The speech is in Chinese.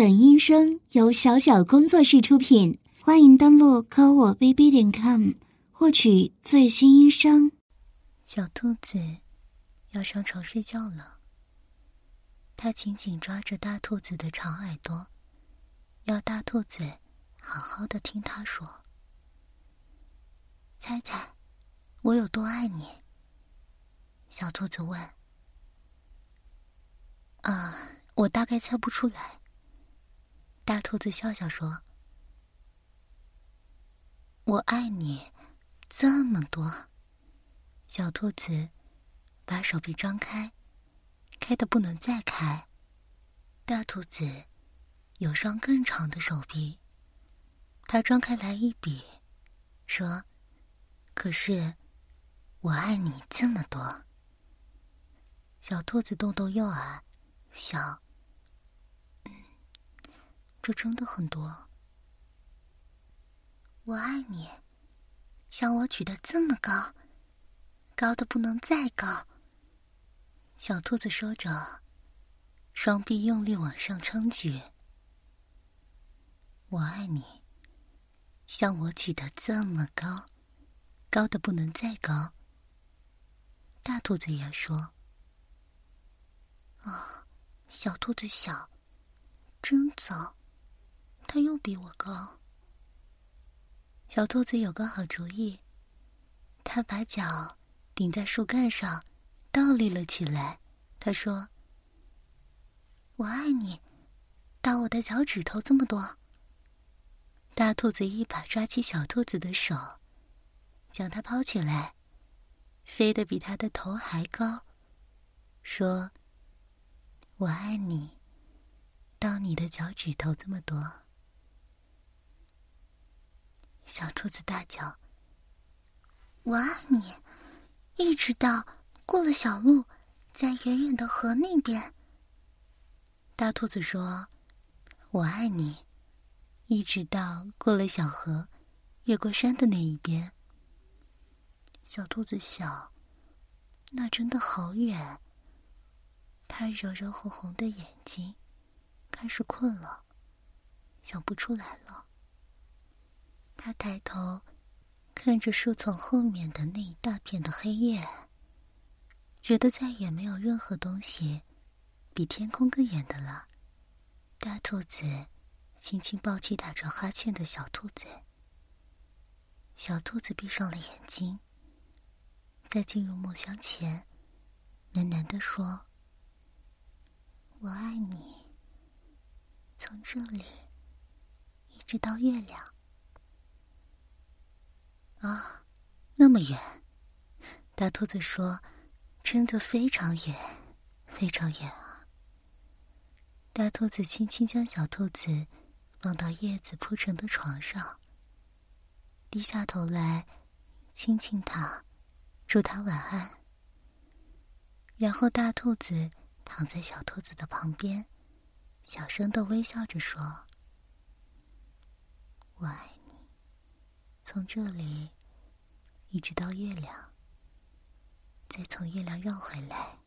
本音声由小小工作室出品，欢迎登录科我 bb 点 com 获取最新音声。小兔子要上床睡觉了，它紧紧抓着大兔子的长耳朵，要大兔子好好的听它说。猜猜，我有多爱你？小兔子问。啊，我大概猜不出来。大兔子笑笑说：“我爱你这么多。”小兔子把手臂张开，开的不能再开。大兔子有双更长的手臂，它张开来一比，说：“可是我爱你这么多。”小兔子动动右耳，想。这真的很多。我爱你，像我举得这么高，高的不能再高。小兔子说着，双臂用力往上撑举。我爱你，像我举得这么高，高的不能再高。大兔子也说：“啊，小兔子小，真早。”他又比我高。小兔子有个好主意，他把脚顶在树干上，倒立了起来。他说：“我爱你，到我的脚趾头这么多。”大兔子一把抓起小兔子的手，将它抛起来，飞得比它的头还高，说：“我爱你，到你的脚趾头这么多。”小兔子大叫：“我爱你！”一直到过了小路，在远远的河那边。大兔子说：“我爱你！”一直到过了小河，越过山的那一边。小兔子想：“那真的好远。”它揉揉红红的眼睛，开始困了，想不出来了。他抬头看着树丛后面的那一大片的黑夜，觉得再也没有任何东西比天空更远的了。大兔子轻轻抱起打着哈欠的小兔子，小兔子闭上了眼睛，在进入梦乡前，喃喃地说：“我爱你，从这里一直到月亮。”啊，那么远！大兔子说：“真的非常远，非常远啊！”大兔子轻轻将小兔子放到叶子铺成的床上，低下头来亲亲它，祝它晚安。然后大兔子躺在小兔子的旁边，小声的微笑着说：“我爱。”从这里一直到月亮，再从月亮绕回来。